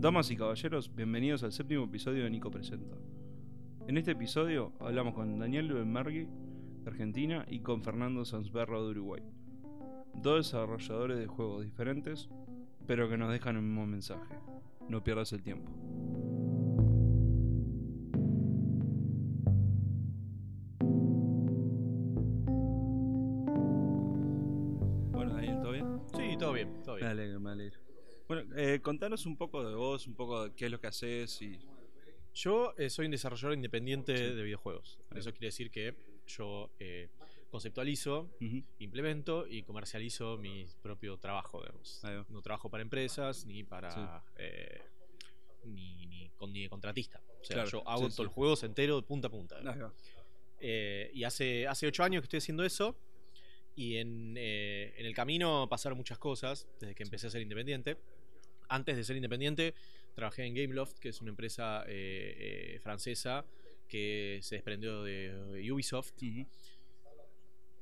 Damas y caballeros, bienvenidos al séptimo episodio de Nico Presenta. En este episodio hablamos con Daniel Luenmargui, de Argentina, y con Fernando Sansberro de Uruguay. Dos desarrolladores de juegos diferentes, pero que nos dejan el mismo mensaje. No pierdas el tiempo. Bueno, Daniel, ¿todo bien? Sí, todo bien, todo Me bien. alegro, me alegro. Bueno, eh, contanos un poco de vos, un poco de qué es lo que haces y... Yo eh, soy un desarrollador independiente Sí. de videojuegos. Eso quiere decir que yo eh, conceptualizo, implemento y comercializo mi propio trabajo. digamos. No trabajo para empresas ni para eh, ni, ni con, ni de contratista. O sea, Claro, yo hago sí, sí. todo el juego entero de punta a punta. Eh, y hace, hace ocho años que estoy haciendo eso. Y en, eh, en el camino pasaron muchas cosas desde que empecé a ser independiente. Antes de ser independiente, trabajé en Gameloft, que es una empresa eh, eh, francesa que se desprendió de, de Ubisoft,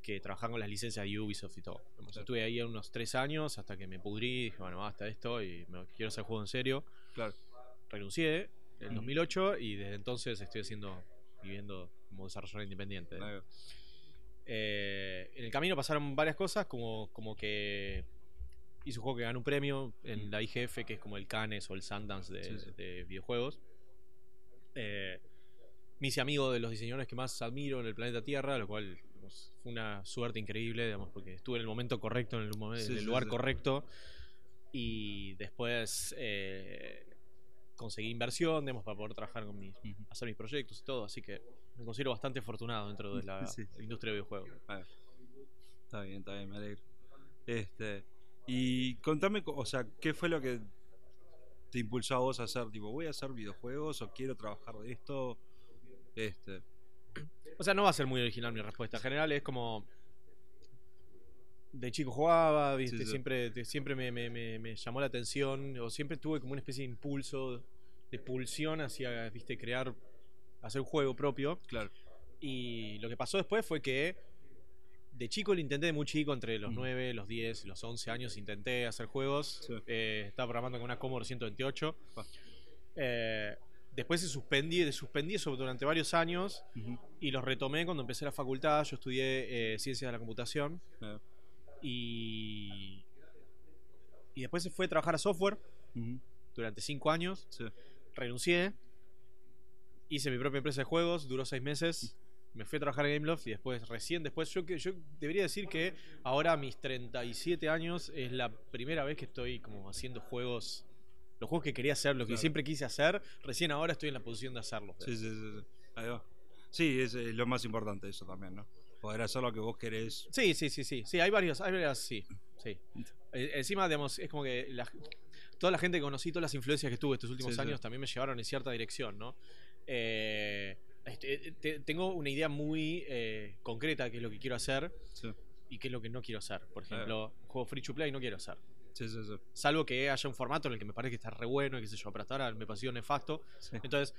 que trabajaba con las licencias de Ubisoft y todo. Claro. Estuve ahí unos tres años hasta que me pudrí, dije, bueno, basta esto y me, quiero hacer juego en serio. Claro. Renuncié en Ujú. 2008 y desde entonces estoy haciendo, viviendo como desarrollador independiente. va. Eh, en el camino pasaron varias cosas, como, como que hice un juego que ganó un premio en Mm. la IGF, que es como el Cannes o el Sundance de, Sí, sí. de videojuegos. Eh, me hice amigo de los diseñadores que más admiro en el planeta Tierra, lo cual digamos, fue una suerte increíble, digamos, porque estuve en el momento correcto, en el, momen- Sí, en el sí, lugar correcto. Y después eh, conseguí inversión, digamos, para poder trabajar con mis, hacer mis proyectos y todo, así que me considero bastante afortunado dentro de la Sí. industria de videojuegos. Está bien, está bien, me alegro. Este, y contame, co- o sea, ¿qué fue lo que te impulsó a vos a hacer? Tipo, ¿voy a hacer videojuegos o quiero trabajar de esto? Este, O sea, no va a ser muy original mi respuesta. En general es como. De chico jugaba, ¿viste? Sí, sí. siempre, siempre me, me- me- me llamó la atención, o siempre tuve como una especie de impulso, de pulsión hacia, ¿viste? Crear, hacer un juego propio. claro. Y lo que pasó después fue que de chico lo intenté de muy chico, entre los Mm. 9, los 10, los 11 años, intenté hacer juegos. Sí. Eh, estaba programando con una Commodore 128. Ah. Eh, después se suspendí, suspendí eso durante varios años y los retomé cuando empecé la facultad. Yo estudié eh, Ciencias de la Computación y, y después se fue a trabajar a software Ujú, durante 5 años. sí. Renuncié, hice mi propia empresa de juegos, duró 6 meses. Me fui a trabajar en Gameloft y después, recién después, yo, que- yo debería decir que ahora a mis 37 años es la primera vez que estoy como haciendo juegos, los juegos que quería hacer, lo que Claro. siempre quise hacer, recién ahora estoy en la posición de hacerlo. Sí, sí, sí, sí. Ahí va. Sí, es, lo más importante eso también, ¿no? Poder hacer lo que vos querés. Sí, sí, sí, sí. Sí, hay varios, hay varias, sí. sí. Eh, Encima, digamos, es como que la- toda la gente que conocí, todas las influencias que tuve estos últimos Sí, sí. años también me llevaron en cierta dirección, ¿no? Eh, este, te- tengo una idea muy eh, concreta de qué es lo que quiero hacer Sí, y qué es lo que no quiero hacer. Por ejemplo, juego free to play no quiero hacer. sí, sí. sí. Salvo que haya un formato en el que me parece que está re bueno y qué sé yo, pero hasta ahora me pareció nefasto. Entonces,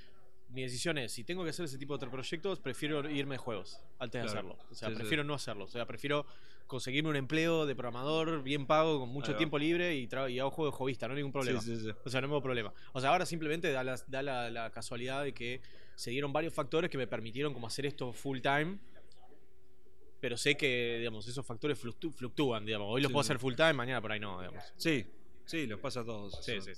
mi decisión es, si tengo que hacer ese tipo de proyectos, prefiero irme de juegos antes de hacerlo. O sea, Sí, sí. prefiero no hacerlo. O sea, prefiero conseguirme un empleo de programador bien pago, con mucho tiempo libre y, y hago juego de jovista, no hay ningún problema. Sí, sí, sí. O sea, no tengo problema. O sea, ahora simplemente da, la, da la, la casualidad de que se dieron varios factores que me permitieron como hacer esto full time. Pero sé que, digamos, esos factores fluctú- fluctúan, digamos. Hoy los puedo hacer full time, mañana por ahí no, digamos. Sí, sí, los pasa a todos. Sí, sí.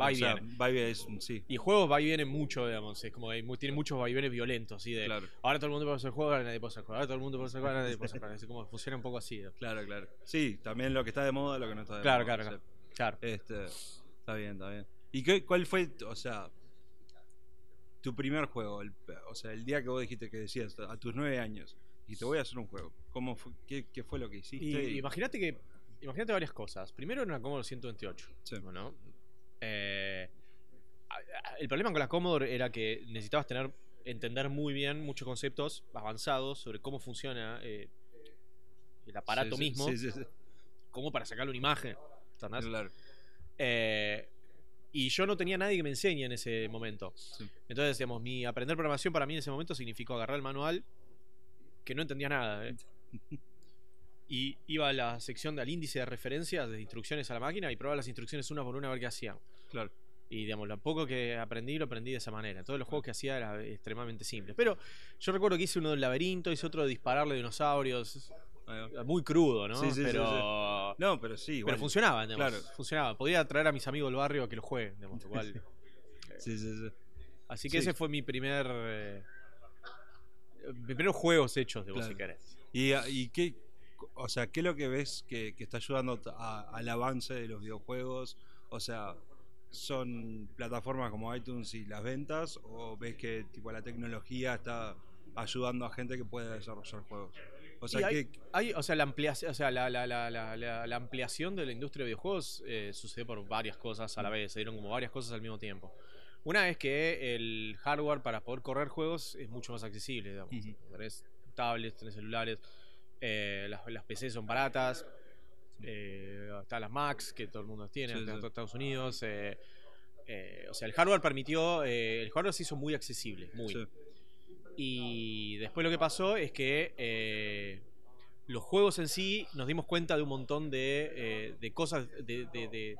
Va y O sea, viene. va y viene, es- sí, Y juegos va y viene mucho, digamos. Es como que tiene muchos vaivenes violentos, ¿sí? De, claro. Ahora todo el mundo puede hacer juego, ahora nadie puede hacer juego. Ahora todo el mundo puede hacer juego, ahora nadie puede hacer juego. Como funciona un poco así. Claro, claro. Sí, también lo que está de moda, lo que no está de Claro, moda. claro, sí. Claro. Este, está bien, está bien. ¿Y qué, cuál fue, o sea, tu primer juego? El- o sea, el día que vos dijiste que decías a tus nueve años y te voy a hacer un juego. ¿Cómo fue, qué, qué fue lo que hiciste? Y Y- imagínate que. Imagínate varias cosas. Primero era una Commodore 128. Sí. ¿no? Eh, el problema con la Commodore era que necesitabas tener. entender muy bien muchos conceptos avanzados sobre cómo funciona eh, el aparato Sí, mismo, Sí, como para sacarle una imagen. Claro. Eh, y yo no tenía nadie que me enseñe en ese momento. Entonces, digamos, mi aprender programación para mí en ese momento significó agarrar el manual, que no entendía nada. ¿eh? Y iba a la sección del índice de referencias de instrucciones a la máquina y probaba las instrucciones una por una a ver qué hacían. Claro. Y digamos, lo poco que aprendí, lo aprendí de esa manera. Todos los juegos que hacía era extremadamente simples. Pero yo recuerdo que hice uno del laberinto, hice otro de dispararle dinosaurios. Muy crudo, ¿no? Sí, sí, sí, pero... No, pero sí, Pero igual. funcionaba, digamos, Claro. funcionaba. Podía traer a mis amigos del barrio a que lo jueguen, digamos, lo cual- Sí, sí, sí. Así que Sí. ese fue mi primer. eh, mis primeros juegos hechos, de vos Claro. si querés. ¿Y, y qué, o sea, qué es lo que ves que, que está ayudando a- al avance de los videojuegos? O sea, ¿son plataformas como iTunes y las ventas? ¿O ves que tipo la tecnología está ayudando a gente que pueda desarrollar juegos? O sea, Y hay- ¿qué- Hay, o sea, la ampliación, o sea, la, la- la- la- la- ampliación de la industria de videojuegos eh, sucedió por varias cosas a la vez, se dieron como varias cosas al mismo tiempo. Una es que el hardware para poder correr juegos es mucho más accesible, digamos. Ujú. Tenés tablets, tenés celulares, eh, las, las PC son baratas, eh, están las Macs, que todo el mundo tiene, Sí, acá en sí. Estados Unidos. eh, eh, o sea, el hardware permitió, eh, el hardware se hizo muy accesible, muy. sí, Y después lo que pasó es que los juegos en sí nos dimos cuenta de un montón de, de cosas de, de-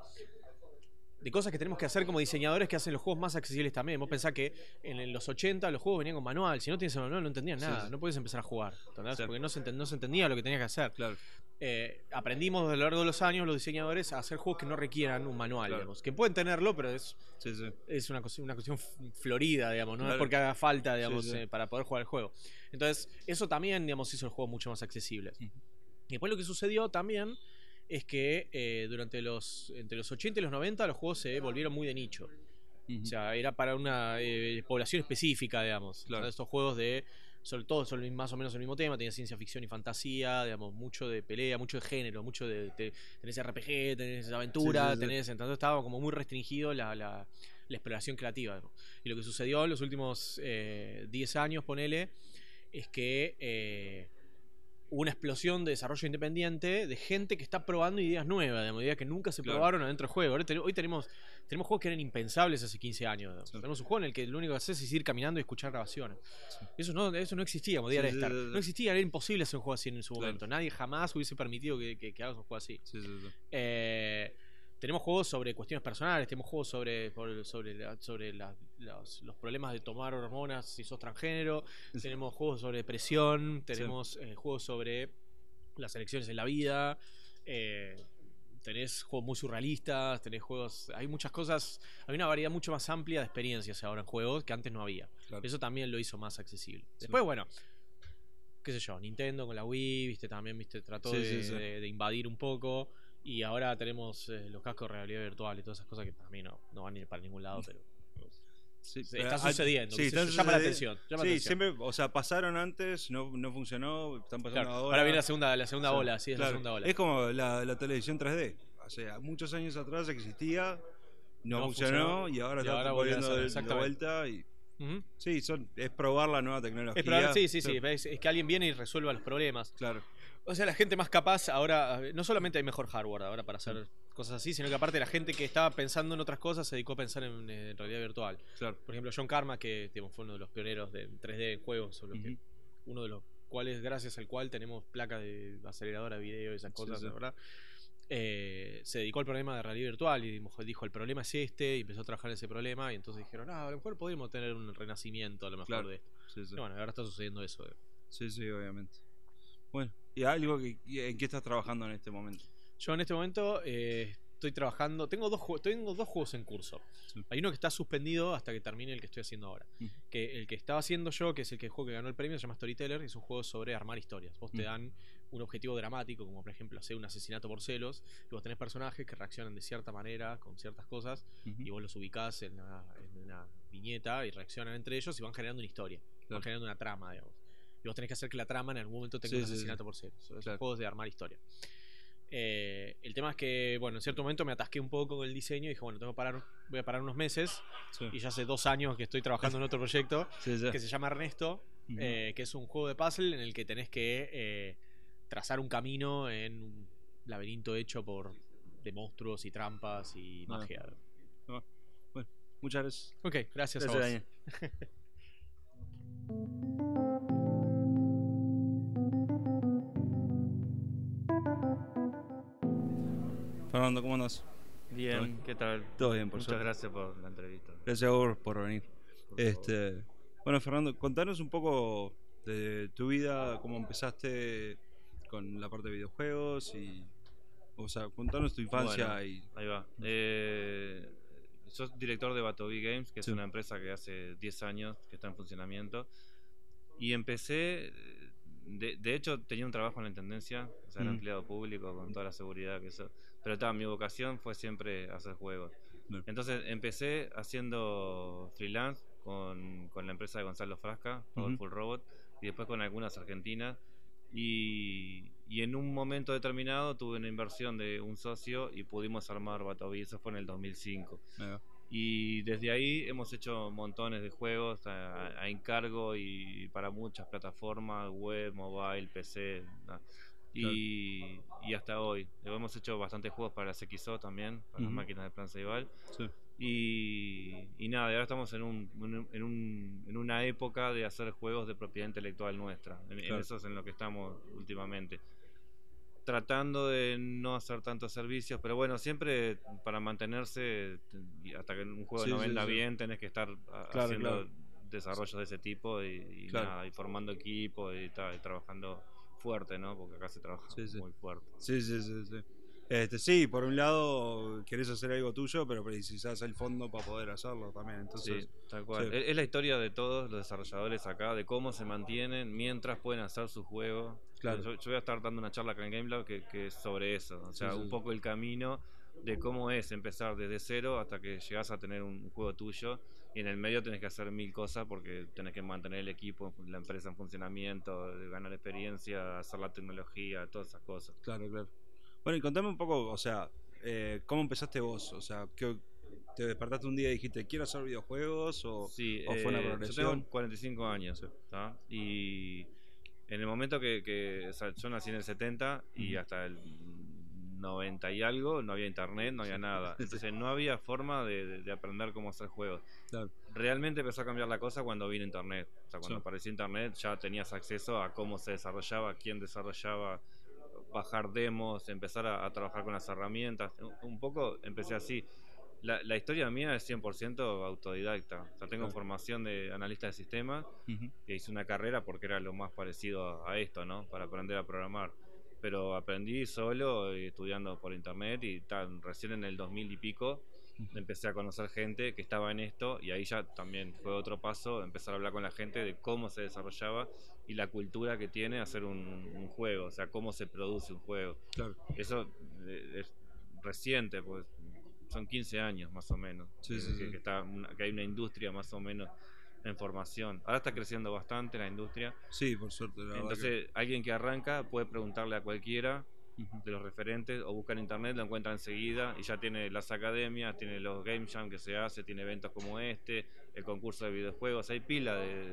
de- cosas que tenemos que hacer como diseñadores que hacen los juegos más accesibles también. Vos pensás que en los 80 los juegos venían con manual. Si no tienes el manual no entendías nada. sí. No podías empezar a jugar. Porque no se, no se entendía lo que tenías que hacer. claro. Eh, aprendimos a lo largo de los años los diseñadores a hacer juegos que no requieran un manual. Claro. digamos. Que pueden tenerlo, pero es, Sí, es una, cuestión- una cuestión florida, digamos, no es porque haga falta, digamos, eh, para poder jugar el juego. Entonces, eso también, digamos, hizo el juego mucho más accesible. Y después lo que sucedió también es que eh, durante los, entre los 80 y los 90 los juegos se volvieron muy de nicho. O sea, era para una eh, población específica, digamos. Claro. O sea, estos juegos de, sobre todo, son más o menos el mismo tema, tenía ciencia ficción y fantasía, digamos, mucho de pelea, mucho de género, mucho de, te- tenés RPG, tenés aventura, Sí, sí, sí. tenés, entonces estaba como muy restringido la, la- la exploración creativa. Y lo que sucedió en los últimos eh, 10 años, ponele, es que eh, una explosión de desarrollo independiente de gente que está probando ideas nuevas, digamos, ideas que nunca se Claro. probaron adentro del juego. Ahora Hoy tenemos, tenemos juegos que eran impensables hace 15 años. Sí. Tenemos un juego en el que lo único que haces es ir caminando y escuchar grabaciones. Sí. Eso no, eso no existía como Sí, de estar. No existía, era imposible hacer un juego así en su Claro. momento. Nadie jamás hubiese permitido que, que, que hagas un juego así. Sí, sí, sí. Eh, tenemos juegos sobre cuestiones personales, tenemos juegos sobre, sobre, la- sobre la- los, los problemas de tomar hormonas si sos transgénero, Sí. tenemos juegos sobre depresión, tenemos eh, juegos sobre las elecciones en la vida, eh, tenés juegos muy surrealistas, tenés juegos... Hay muchas cosas, hay una variedad mucho más amplia de experiencias ahora en juegos que antes no había. Claro. Eso también lo hizo más accesible. Después, bueno, qué sé yo, Nintendo con la Wii, viste, también, viste, trató de invadir un poco. Y ahora tenemos eh, los cascos de realidad virtual y todas esas cosas que para mí no, no van a ir para ningún lado, pero Sí, está sucediendo. sí, está llama la atención. llama la Sí, atención. siempre, o sea, pasaron antes, no, no funcionó, están pasando Claro, ahora. ahora viene la segunda, la segunda ola, sí, es la segunda ola. Es como la, la televisión 3D. O sea, muchos años atrás existía, no, No funcionó, funcionó, y ahora está volviendo de, de vuelta. Y, sí, son, es probar la nueva tecnología. Es probar- sí, sí, sí, ves, es que alguien viene y resuelva los problemas. Claro, O sea, la gente más capaz ahora, no solamente hay mejor hardware ahora para hacer cosas así, sino que aparte la gente que estaba pensando en otras cosas se dedicó a pensar en, en realidad virtual. claro. Por ejemplo, John Karma, que digamos, fue uno de los pioneros de 3D en juegos, o lo que- uno de los cuales, gracias al cual tenemos placas de aceleradora de video y esas cosas, sí. verdad. eh, se dedicó al problema de realidad virtual y dijo, el problema es este y empezó a trabajar en ese problema y entonces dijeron, ah, a lo mejor podemos tener un renacimiento a lo mejor Claro. de esto. Sí, bueno, ahora está sucediendo eso. eh. sí, sí, obviamente. Bueno, ¿y algo que, en qué estás trabajando en este momento? Yo en este momento eh, estoy trabajando, tengo dos, tengo dos juegos en curso. Sí. Hay uno que está suspendido hasta que termine el que estoy haciendo ahora. Que el que estaba haciendo yo, que es el que el juego que ganó el premio, se llama Storyteller, y es un juego sobre armar historias. Vos te dan un objetivo dramático, como por ejemplo hacer un asesinato por celos, y vos tenés personajes que reaccionan de cierta manera con ciertas cosas, y vos los ubicás en una, en una viñeta y reaccionan entre ellos y van generando una historia, Claro. van generando una trama, digamos. Y vos tenés que hacer que la trama en algún momento tenga Sí, un sí. asesinato por celos. Son Claro. juegos de armar historia. Eh, el tema es que, bueno, en cierto momento me atasqué un poco con el diseño y dije, bueno, tengo que parar, voy a parar unos meses. Sí. Y ya hace dos años que estoy trabajando en otro proyecto que se llama Ernesto, eh, que es un juego de puzzle en el que tenés que eh, trazar un camino en un laberinto hecho por de monstruos y trampas y Ah. magia. Muchas gracias. Ok, gracias, a Gracias, vos. Fernando, ¿cómo andas? Bien, ¿qué tal? Todo bien, por Muchas suerte. gracias por la entrevista. Gracias a vos por venir. Por. Este, bueno, Fernando, contanos un poco de tu vida, cómo empezaste con la parte de videojuegos y, o sea, contanos tu infancia Bueno, y Ahí va. Eh, sos director de Batobi Games, que es una empresa que hace 10 años que está en funcionamiento. Y empecé, eh, de, de hecho tenía un trabajo en la Intendencia, o sea, era Mm. empleado público con toda la seguridad que eso. Pero estaba, mi vocación fue siempre hacer juegos. Entonces empecé haciendo freelance con, con la empresa de Gonzalo Frasca. Powerful Robot, y después con algunas argentinas. Y, y en un momento determinado tuve una inversión de un socio y pudimos armar Batobi, eso fue en el 2005. eh, Y desde ahí hemos hecho montones de juegos a, a encargo y para muchas plataformas, web, mobile, PC. Y, y hasta hoy. Hemos hecho bastantes juegos para las XO también, para las máquinas de Plan Ceibal. sí, Y, y nada, ahora estamos en, un, en, un- en, un- en una época de hacer juegos de propiedad intelectual nuestra. En, en Claro. eso es en lo que estamos últimamente. Tratando de no hacer tantos servicios, pero bueno, siempre para mantenerse, hasta que un juego Sí, no venda sí. bien, tenés que estar a- Claro, haciendo desarrollos de ese tipo y, nada, y formando equipo y, y trabajando fuerte, ¿no? Porque acá se trabaja Sí, sí. muy fuerte. sí, sí, sí, sí. Este, sí, por un lado querés hacer algo tuyo, pero precisás el fondo para poder hacerlo también. Entonces, Sí, tal cual. sí. Es, la historia de todos los desarrolladores acá, de cómo se mantienen mientras pueden hacer su juego. Claro. Yo, yo voy a estar dando una charla acá en GameLab que, que es sobre eso. O sea, Sí, un poco el camino de cómo es empezar desde cero hasta que llegas a tener un juego tuyo. Y en el medio tenés que hacer mil cosas porque tenés que mantener el equipo, la empresa en funcionamiento, ganar experiencia, hacer la tecnología, todas esas cosas. claro, claro. Bueno, y contame un poco, o sea, eh, ¿cómo empezaste vos? O sea, ¿qué- ¿te despertaste un día y dijiste, quiero hacer videojuegos? O, Sí, o fue una eh, yo progresión? tengo 45 años, ¿tá? Y en el momento que, que- o sea, yo nací en el 70 y hasta el 90 y algo no había internet, no había nada. Entonces no había forma de, de- de aprender cómo hacer juegos. Claro. Realmente empezó a cambiar la cosa cuando vino internet. O sea, cuando Sí. apareció internet ya tenías acceso a cómo se desarrollaba, quién desarrollaba, bajar demos, empezar a, a trabajar con las herramientas. Un- Un poco empecé así. La, la historia mía es 100% autodidacta. O sea, tengo Claro. formación de analista de sistemas Ujú. que hice una carrera porque era lo más parecido a, a esto, ¿no? Para aprender a programar. Pero aprendí solo, y estudiando por internet y tal, recién en el 2000 y pico empecé a conocer gente que estaba en esto y ahí ya también fue otro paso, empezar a hablar con la gente de cómo se desarrollaba y la cultura que tiene hacer un, un juego, o sea, cómo se produce un juego. Claro. Eso eh, es reciente, pues son 15 años más o menos, Sí, que, sí, que- sí. que está una- que hay una industria más o menos en formación. Ahora está creciendo bastante la industria, Sí, por suerte. La entonces alguien que arranca puede preguntarle a cualquiera de los referentes o busca en internet, lo encuentra enseguida y ya tiene las academias, tiene los game jam que se hace, tiene eventos como este, el concurso de videojuegos, hay pila de,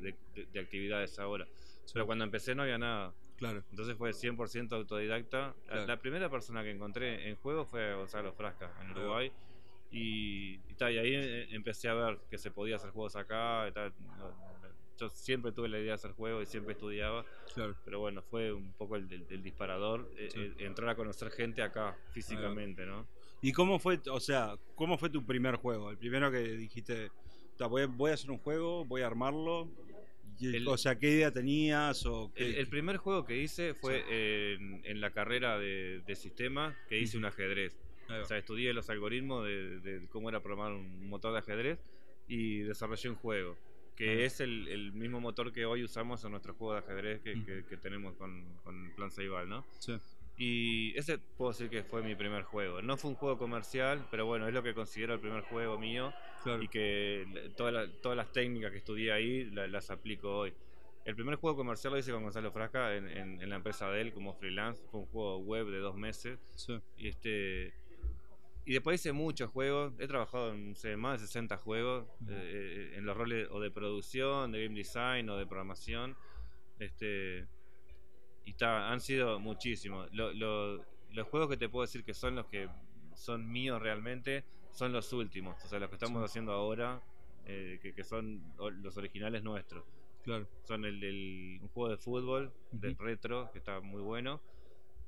de- de- de actividades ahora. Pero cuando empecé no había nada, Claro. entonces fue 100% autodidacta. La- Claro. La primera persona que encontré en juego fue Gonzalo Frasca en va. Y, y, ta, y ahí eh, empecé a ver que se podía hacer juegos acá. y tal. Yo siempre tuve la idea de hacer juegos y siempre estudiaba. Claro. Pero bueno, fue un poco el, el- el disparador, eh, Sí. eh, entrar a conocer gente acá, físicamente, ¿no? ¿Y cómo fue, o sea, cómo fue tu primer juego? El primero que dijiste, "Ta, voy, voy a hacer un juego, voy a armarlo. El- o sea, ¿qué idea tenías? O qué- El, el primer juego que hice fue en, en la carrera de, de sistemas, que hice un ajedrez. O sea, estudié los algoritmos de, de cómo era programar un motor de ajedrez y desarrollé un juego, que es el, el mismo motor que hoy usamos en nuestro juego de ajedrez que, Mm. que- que tenemos con, con Plan Ceibal, ¿no? Sí. Y ese puedo decir que fue mi primer juego. No fue un juego comercial, pero bueno, es lo que considero el primer juego mío Claro. y que toda la- todas las técnicas que estudié ahí la- las aplico hoy. El primer juego comercial lo hice con Gonzalo Frasca en, en- en la empresa de él como freelance. Fue un juego web de dos meses. Sí. Y este y después hice muchos juegos. He trabajado en no sé, más de 60 juegos Ujú. eh, en los roles o de producción, de game design o de programación. Este y ta, han sido muchísimos. Lo- lo- los juegos que te puedo decir que son los que son míos realmente son los últimos. O sea, los que estamos Sí. haciendo ahora, eh, que, que son los originales nuestros. Claro. Son el del un juego de fútbol, de Ujú. retro, que está muy bueno.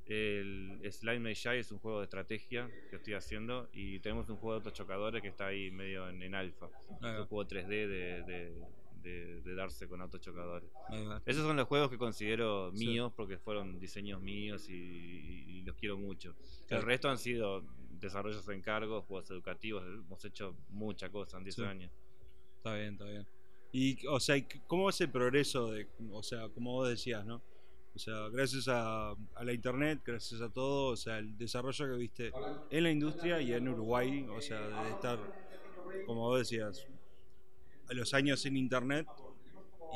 El Slime May Shy es un juego de estrategia que estoy haciendo y tenemos un juego de autochocadores que está ahí medio en, en alfa. Es un juego 3D de, de- de- de darse con autochocadores. ahí va. Esos son los juegos que considero Sí. míos porque fueron diseños míos y, los quiero mucho. Claro. El resto han sido desarrollos en cargo, juegos educativos. Hemos hecho mucha cosa en 10 Sí. años. Está bien, está bien. Y, o sea, ¿y c- ¿cómo es el progreso de, o sea, como vos decías, ¿no? O sea, gracias a, a la internet, gracias a todo, o sea, el desarrollo que viste en la industria y en Uruguay, o sea, de estar, como vos decías, a los años en internet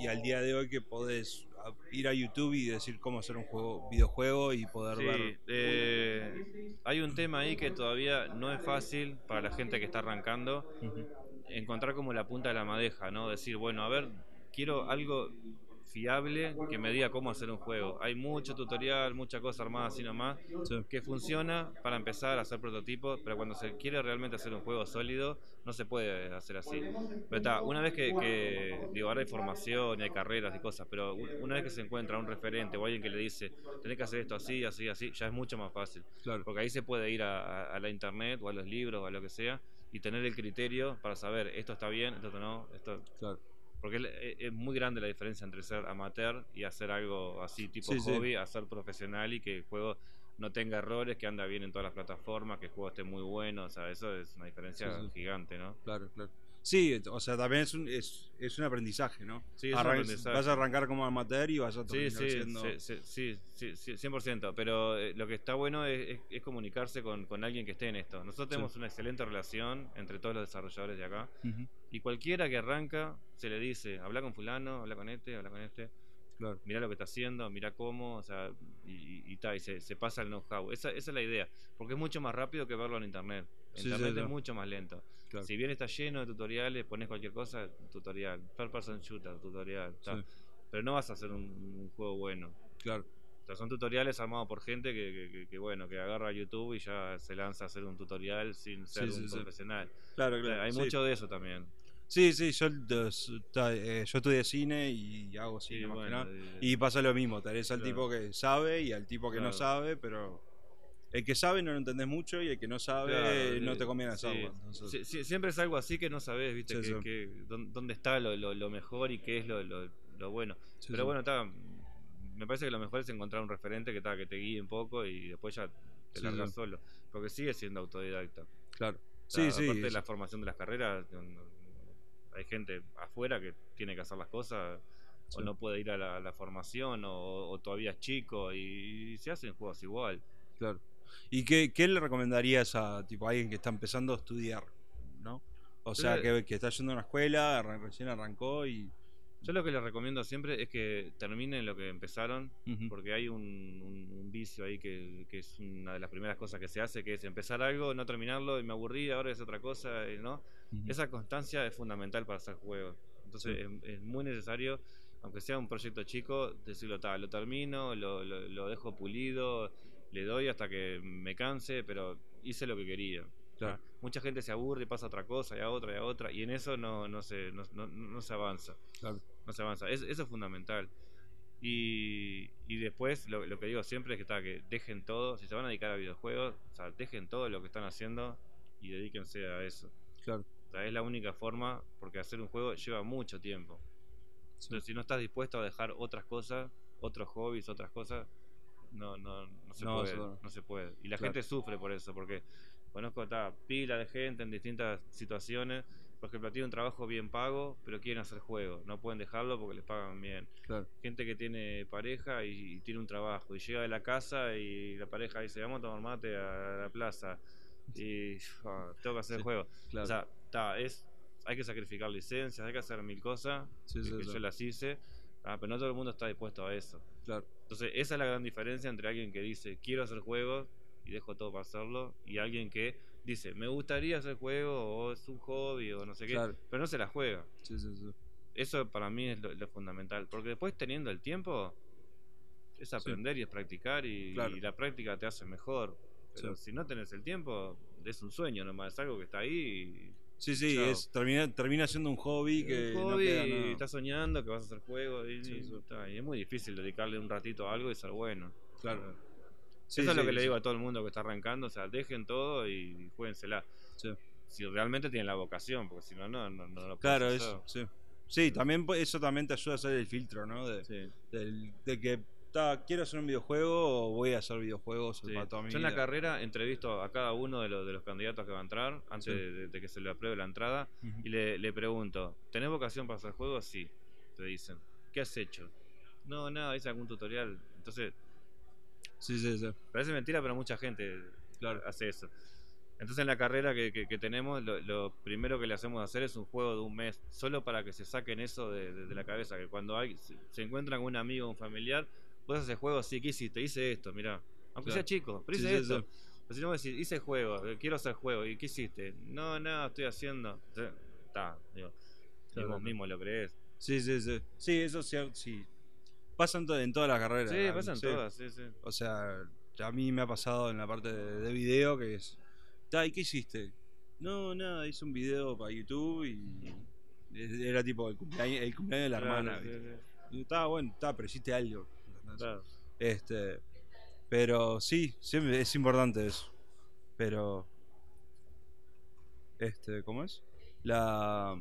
y al día de hoy que podés ir a YouTube y decir cómo hacer un juego, videojuego y poder Sí, ver. eh, hay un tema ahí que todavía no es fácil para la gente que está arrancando encontrar como la punta de la madeja, ¿no? Decir, bueno, a ver, quiero algo fiable que me diga cómo hacer un juego. Hay mucho tutorial, mucha cosa armada así nomás, sí, que funciona para empezar a hacer prototipos, pero cuando se quiere realmente hacer un juego sólido, no se puede hacer así. Pero está, una vez que, que, digo, ahora hay formación y hay carreras y cosas, pero una vez que se encuentra un referente o alguien que le dice, tenés que hacer esto así, así, así, ya es mucho más fácil. claro. Porque ahí se puede ir a, a- a la internet o a los libros o a lo que sea y tener el criterio para saber esto está bien, esto no, esto Claro. Porque es, es- muy grande la diferencia entre ser amateur y hacer algo así tipo Sí, sí. hobby, a ser profesional y que el juego no tenga errores, que anda bien en todas las plataformas, que el juego esté muy bueno, o sea, eso es una diferencia Sí, sí. gigante, ¿no? Claro, claro. Sí, o sea, también es un, es, es un aprendizaje, ¿no? Sí, es un Arran- aprendizaje. Vas a arrancar como amateur y vas a Sí, terminar sí, siendo... sí, sí, sí, sí, sí, 100%, pero eh, lo que está bueno es, es- comunicarse con, con alguien que esté en esto. Nosotros tenemos una excelente relación entre todos los desarrolladores de acá. Y cualquiera que arranca se le dice, habla con fulano, habla con este, habla con este, Claro. mira lo que está haciendo, mira cómo, o sea, y, y, y ta, y se, se pasa el know-how. Esa, esa es la idea, porque es mucho más rápido que verlo en internet. Sí, internet sí, es mucho más lento. Claro. Si bien está lleno de tutoriales, pones cualquier cosa, tutorial. Third person shooter, tutorial. Sí. Pero no vas a hacer un, un juego bueno. Claro. O sea, son tutoriales armados por gente que, que- que- que, bueno, que agarra YouTube y ya se lanza a hacer un tutorial sin ser Sí, un sí. profesional. Claro, O sea, claro. hay mucho de eso también. Sí, sí, yo, eh, yo estudié cine y hago Sí, cine más que nada. Y pasa lo mismo, tenés al Claro. tipo que sabe y al tipo que no sabe, pero el que sabe no lo entendés mucho y el que no sabe Claro, no te conviene sí. hacerlo. entonces- Sí, sí, siempre es algo así que no sabes, ¿viste? Sí, que, sí. que- dón- dónde está lo, lo- lo mejor y qué es lo, bueno. sí, Pero sí. bueno, está. Me parece que lo mejor es encontrar un referente que, ta, que te guíe un poco y después ya te Sí, largas sí. solo. Porque sigue siendo autodidacta. Claro. O sea, Sí, sí. Aparte de la formación de las carreras, hay gente afuera que tiene que hacer las cosas. O no puede ir a la, la formación, o, o todavía es chico, y, se hacen juegos igual. Claro. ¿Y qué, qué le recomendarías a tipo a alguien que está empezando a estudiar? ¿No? O sea, le- que, que está yendo a una escuela, recién arrancó y. Yo lo que les recomiendo siempre es que terminen lo que empezaron, porque hay un, un- un vicio ahí que, que es una de las primeras cosas que se hace, que es empezar algo, no terminarlo y me aburrí, ahora es otra cosa, y ¿no? Ujú. Esa constancia es fundamental para hacer juegos. Entonces Sí. es, es muy necesario, aunque sea un proyecto chico, decirlo, "Ta, lo termino, lo, lo- lo dejo pulido, le doy hasta que me canse, pero hice lo que quería. Claro. Mucha gente se aburre y pasa a otra cosa, y a otra, y a otra, y en eso no, no, se, no, no- no se avanza Claro. No se avanza. Es- eso es fundamental. Y, y después lo, lo que digo siempre es que, está, que dejen todo, si se van a dedicar a videojuegos, o sea, dejen todo lo que están haciendo y dedíquense a eso. Claro. O sea, es la única forma, porque hacer un juego lleva mucho tiempo. Sí. Entonces, si no estás dispuesto a dejar otras cosas, otros hobbies, otras cosas, no, no, no se No, puede. no. No se puede. Y la Claro. gente sufre por eso, porque conozco ta, pila de gente en distintas situaciones. Por ejemplo, tiene un trabajo bien pago, pero quieren hacer juegos. No pueden dejarlo porque les pagan bien. Claro. Gente que tiene pareja y, y tiene un trabajo y llega de la casa y la pareja dice, vamos a tomar mate a la plaza. Y ah, tengo que hacer Sí, juego. Claro. O sea, ta, es, hay que sacrificar licencias, hay que hacer mil cosas, Sí, que, yo las hice, ah, pero no todo el mundo está dispuesto a eso. Claro. Entonces, esa es la gran diferencia entre alguien que dice, quiero hacer juegos y dejo todo para hacerlo, y alguien que dice, me gustaría hacer juegos, o es un hobby, o no sé qué, Claro. pero no se la juega. Sí, sí, sí. Eso para mí es lo, lo fundamental, porque después teniendo el tiempo, es aprender y es practicar, y, Claro. y la práctica te hace mejor. Pero si no tenés el tiempo, es un sueño nomás, es algo que está ahí. y- Sí, sí, Chao. es, termina, termina siendo un hobby que un no hobby y estás soñando que vas a hacer juegos y, y es muy difícil dedicarle un ratito a algo y ser bueno. Claro. Sí, Eso es lo que le digo a todo el mundo que está arrancando, o sea, dejen todo y jueguensela. Sí. Si realmente tienen la vocación, porque si no, no, no, no lo Claro, hacer. sí. Sí, también eso también te ayuda a hacer el filtro, ¿no? De, Sí. del- de que ta, quiero hacer un videojuego o voy a hacer videojuegos Sí. para toda mi Yo en la vida. carrera entrevisto a cada uno de los, de los candidatos que va a entrar antes Sí. de, de que se le apruebe la entrada y le, le pregunto, ¿tenés vocación para hacer juegos? Sí, te dicen. ¿Qué has hecho? No, nada, hice algún tutorial. Entonces, Sí, sí, sí. parece mentira, pero mucha gente Claro. hace eso. Entonces en la carrera que, que- que tenemos, lo, lo primero que le hacemos hacer es un juego de un mes, solo para que se saquen eso de, de- de la cabeza, que cuando hay, se, se encuentran con un amigo un familiar, vos haces juego, sí, ¿qué hiciste? Hice esto, mirá. Aunque Claro. sea chico, pero hice sí, esto. sí. Pero si no decís, hice juego, eh, quiero hacer juego, ¿y qué hiciste? No, nada, estoy haciendo. Está, digo, Claro, vos mismo lo crees. Sí, sí, sí. Sí, eso sí. sí. Pasa en, to- en todas las carreras. Sí, pasan sí. todas, sí, sí. O sea, a mí me ha pasado en la parte de, de video que es. "Ta, ¿Y qué hiciste? No, nada, hice un video para YouTube y. Era tipo el cumpleaños, el cumpleaños de la Claro, hermana. sí, estaba bueno, está, pero hiciste algo. claro. Este. Pero sí, siempre es importante eso. Pero. Este, ¿cómo es? La.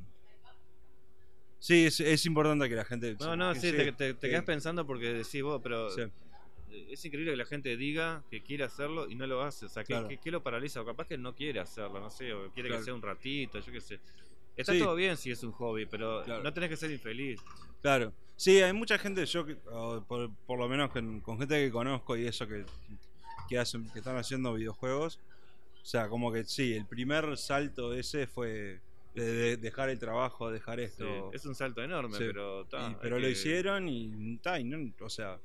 Sí, es, es importante que la gente. No, no, sí, te, te- te que- quedas pensando porque decís vos, pero eh, es increíble que la gente diga que quiere hacerlo y no lo hace. O sea, ¿qué, Claro. qué- qué lo paraliza? O capaz que no quiere hacerlo, no sé, o quiere Claro. que sea un ratito, yo qué sé. Está Sí. todo bien si es un hobby, pero Claro. no tenés que ser infeliz. Claro. Sí, hay mucha gente, yo por, por lo menos con, con gente que conozco y eso que, que hacen, que están haciendo videojuegos. O sea, como que sí, el primer salto ese fue de, de dejar el trabajo, dejar Sí, esto. Es un salto enorme, Sí. pero, ta, Y- pero lo que- hicieron y, ta, y no, o sea,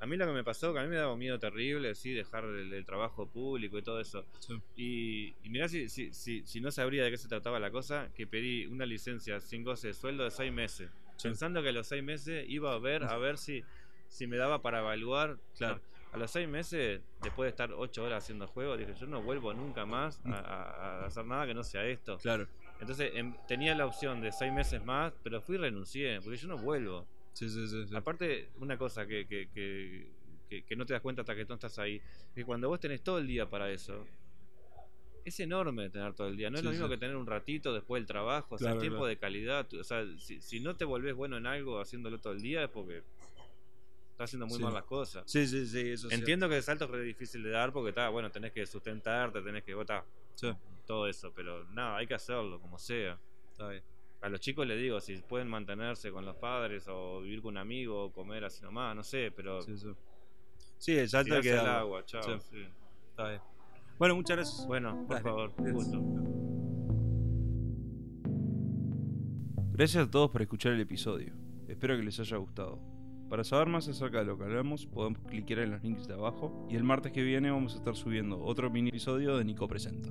A mí lo que me pasó, que a mí me daba un miedo terrible, sí, dejar el, el trabajo público y todo eso. sí. Y, y mirá si, si, si, si no sabría de qué se trataba la cosa, que pedí una licencia sin goce de sueldo de seis meses. Pensando que a los seis meses iba a ver, a ver si, si me daba para evaluar. Claro. A los seis meses, después de estar ocho horas haciendo juegos, dije, yo no vuelvo nunca más a, a- a hacer nada que no sea esto. claro. Entonces em, tenía la opción de seis meses más, pero fui y renuncié, porque yo no vuelvo. Sí, sí, sí. sí. Aparte, una cosa que, que, que, que- que no te das cuenta hasta que no estás ahí, es que cuando vos tenés todo el día para eso, es enorme tener todo el día. No es Sí, lo mismo sí. que tener un ratito después del trabajo, o sea, Claro, tiempo claro. de calidad. tú- O sea, si, si no te volvés bueno en algo haciéndolo todo el día es porque estás haciendo muy Sí. mal las cosas. Sí, sí, sí, eso. Entiendo que el salto es re difícil de dar porque está, bueno, tenés que sustentarte, tenés que votar Sí, todo eso, pero nada, hay que hacerlo como sea. A los chicos les digo, si pueden mantenerse con los padres o vivir con un amigo o comer así nomás, no sé, pero Sí, sí. Sí, el salto que agua, chao. Sí. sí. Está bien. Bueno, muchas gracias. Bueno, por Dale, favor, un gusto. Gracias a todos por escuchar el episodio. Espero que les haya gustado. Para saber más acerca de lo que hablamos, podemos clicar en los links de abajo y el martes que viene vamos a estar subiendo otro mini episodio de Nico Presenta.